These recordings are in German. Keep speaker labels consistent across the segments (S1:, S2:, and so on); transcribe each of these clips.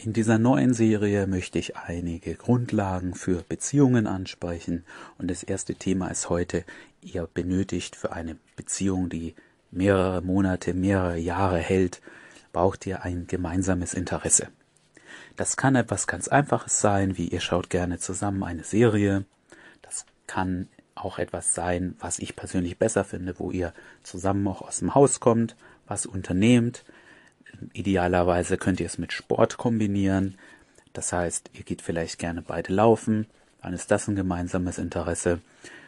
S1: In dieser neuen Serie möchte ich einige Grundlagen für Beziehungen ansprechen und das erste Thema ist heute, ihr benötigt für eine Beziehung, die mehrere Monate, mehrere Jahre hält, braucht ihr ein gemeinsames Interesse. Das kann etwas ganz Einfaches sein, wie ihr schaut gerne zusammen eine Serie. Das kann auch etwas sein, was ich persönlich besser finde, wo ihr zusammen auch aus dem Haus kommt, was unternehmt, Idealerweise könnt ihr es mit Sport kombinieren. Das heißt, ihr geht vielleicht gerne beide laufen. Dann ist das ein gemeinsames Interesse.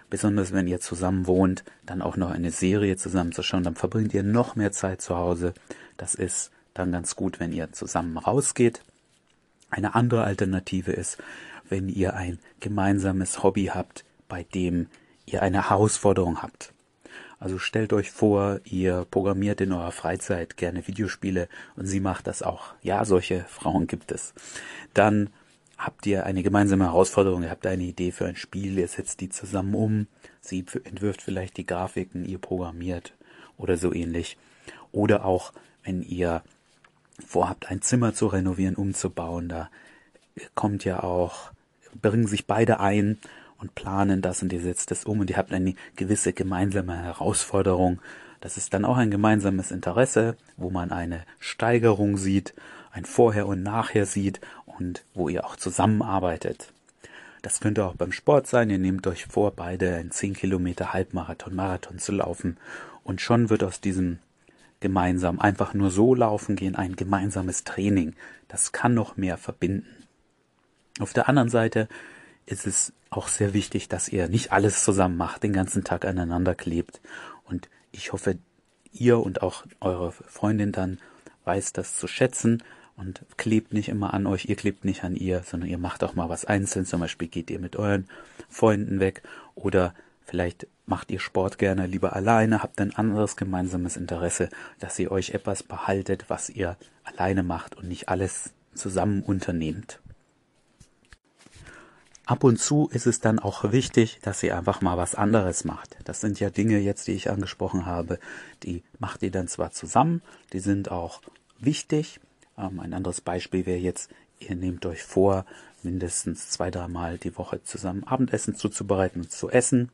S1: Besonders wenn ihr zusammen wohnt, dann auch noch eine Serie zusammenzuschauen, dann verbringt ihr noch mehr Zeit zu Hause. Das ist dann ganz gut, wenn ihr zusammen rausgeht. Eine andere Alternative ist, wenn ihr ein gemeinsames Hobby habt, bei dem ihr eine Herausforderung habt. Also stellt euch vor, ihr programmiert in eurer Freizeit gerne Videospiele und sie macht das auch. Ja, solche Frauen gibt es. Dann habt ihr eine gemeinsame Herausforderung, ihr habt eine Idee für ein Spiel, ihr setzt die zusammen um, sie entwirft vielleicht die Grafiken, ihr programmiert oder so ähnlich. Oder auch, wenn ihr vorhabt, ein Zimmer zu renovieren, umzubauen, da kommt ja auch, bringen sich beide ein und planen das und ihr setzt es um und ihr habt eine gewisse gemeinsame Herausforderung. Das ist dann auch ein gemeinsames Interesse, wo man eine Steigerung sieht, ein Vorher und Nachher sieht und wo ihr auch zusammenarbeitet. Das könnte auch beim Sport sein. Ihr nehmt euch vor, beide einen 10 Kilometer Halbmarathon, Marathon zu laufen und schon wird aus diesem gemeinsam einfach nur so laufen gehen ein gemeinsames Training. Das kann noch mehr verbinden. Auf der anderen Seite ist es auch sehr wichtig, dass ihr nicht alles zusammen macht, den ganzen Tag aneinander klebt. Und ich hoffe, ihr und auch eure Freundin dann weiß das zu schätzen und klebt nicht immer an euch, ihr klebt nicht an ihr, sondern ihr macht auch mal was einzeln. Zum Beispiel geht ihr mit euren Freunden weg oder vielleicht macht ihr Sport gerne lieber alleine, habt ein anderes gemeinsames Interesse, dass ihr euch etwas behaltet, was ihr alleine macht und nicht alles zusammen unternehmt. Ab und zu ist es dann auch wichtig, dass ihr einfach mal was anderes macht. Das sind ja Dinge jetzt, die ich angesprochen habe, die macht ihr dann zwar zusammen, die sind auch wichtig. Ähm, ein anderes Beispiel wäre jetzt, ihr nehmt euch vor, mindestens zwei, dreimal die Woche zusammen Abendessen zuzubereiten und zu essen.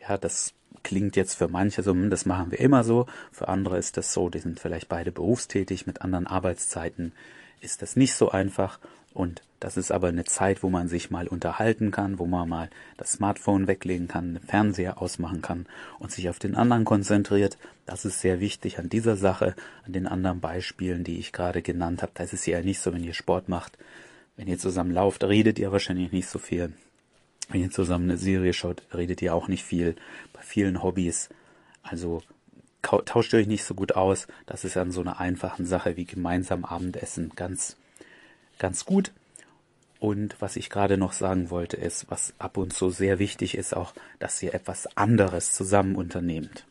S1: Ja, das klingt jetzt für manche so, hm, das machen wir immer so. Für andere ist das so, die sind vielleicht beide berufstätig mit anderen Arbeitszeiten. Ist das nicht so einfach und das ist aber eine Zeit, wo man sich mal unterhalten kann, wo man mal das Smartphone weglegen kann, den Fernseher ausmachen kann und sich auf den anderen konzentriert. Das ist sehr wichtig an dieser Sache, an den anderen Beispielen, die ich gerade genannt habe. Da ist ja nicht so, wenn ihr Sport macht, wenn ihr zusammen lauft, redet ihr wahrscheinlich nicht so viel. Wenn ihr zusammen eine Serie schaut, redet ihr auch nicht viel. Bei vielen Hobbys. Also tauscht euch nicht so gut aus. Das ist an so einer einfachen Sache wie gemeinsam Abendessen ganz ganz gut. Und was ich gerade noch sagen wollte, ist, was ab und zu sehr wichtig ist, auch, dass ihr etwas anderes zusammen unternehmt.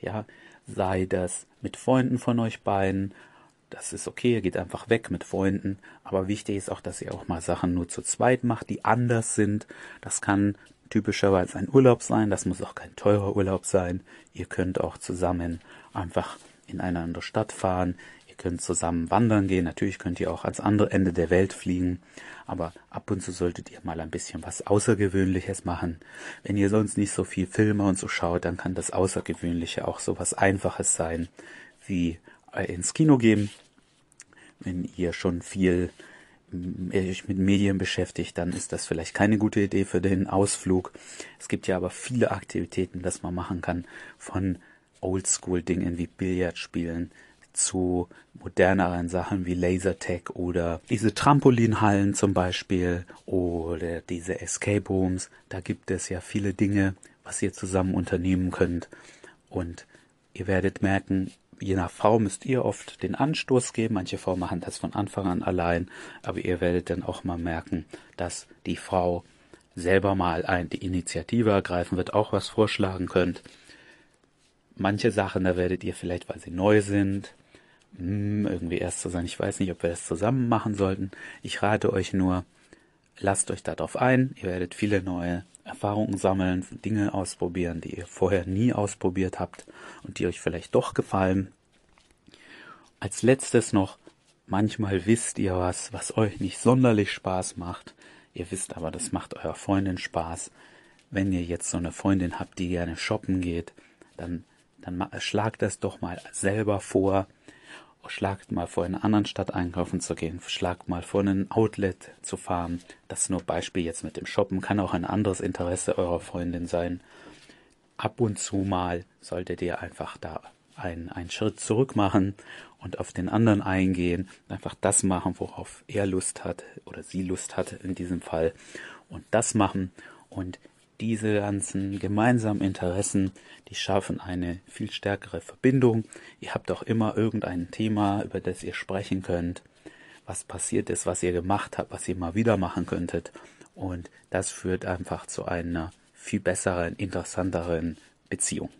S1: Ja, sei das mit Freunden von euch beiden, das ist okay, ihr geht einfach weg mit Freunden, aber wichtig ist auch, dass ihr auch mal Sachen nur zu zweit macht, die anders sind. Das kann typischerweise ein Urlaub sein, das muss auch kein teurer Urlaub sein. Ihr könnt auch zusammen einfach in eine andere Stadt fahren, Ihr könnt zusammen wandern gehen, natürlich könnt ihr auch ans andere Ende der Welt fliegen, aber ab und zu solltet ihr mal ein bisschen was Außergewöhnliches machen. Wenn ihr sonst nicht so viel Filme und so schaut, dann kann das Außergewöhnliche auch so was Einfaches sein, wie äh, ins Kino gehen. Wenn ihr schon viel euch mit Medien beschäftigt, dann ist das vielleicht keine gute Idee für den Ausflug. Es gibt ja aber viele Aktivitäten, das man machen kann, von Oldschool-Dingen wie Billard spielen, zu moderneren Sachen wie Lasertag oder diese Trampolinhallen zum Beispiel oder diese Escape Rooms. Da gibt es ja viele Dinge, was ihr zusammen unternehmen könnt. Und ihr werdet merken, je nach Frau müsst ihr oft den Anstoß geben. Manche Frauen machen das von Anfang an allein, aber ihr werdet dann auch mal merken, dass die Frau selber mal ein, die Initiative ergreifen wird, auch was vorschlagen könnt. Manche Sachen, da werdet ihr vielleicht, weil sie neu sind, irgendwie erst zu sein. Ich weiß nicht, ob wir das zusammen machen sollten. Ich rate euch nur, lasst euch darauf ein. Ihr werdet viele neue Erfahrungen sammeln, Dinge ausprobieren, die ihr vorher nie ausprobiert habt und die euch vielleicht doch gefallen. Als letztes noch, manchmal wisst ihr was, was euch nicht sonderlich Spaß macht. Ihr wisst aber, das macht eurer Freundin Spaß. Wenn ihr jetzt so eine Freundin habt, die gerne shoppen geht, dann, dann schlagt das doch mal selber vor. Schlagt mal vor, in einer anderen Stadt einkaufen zu gehen. Schlagt mal vor, in ein Outlet zu fahren. Das ist nur Beispiel jetzt mit dem Shoppen. Kann auch ein anderes Interesse eurer Freundin sein. Ab und zu mal solltet ihr einfach da einen, einen Schritt zurück machen und auf den anderen eingehen, einfach das machen, worauf er Lust hat oder sie Lust hat in diesem Fall und das machen und diese ganzen gemeinsamen Interessen, die schaffen eine viel stärkere Verbindung. Ihr habt auch immer irgendein Thema, über das ihr sprechen könnt, was passiert ist, was ihr gemacht habt, was ihr mal wieder machen könntet. Und das führt einfach zu einer viel besseren, interessanteren Beziehung.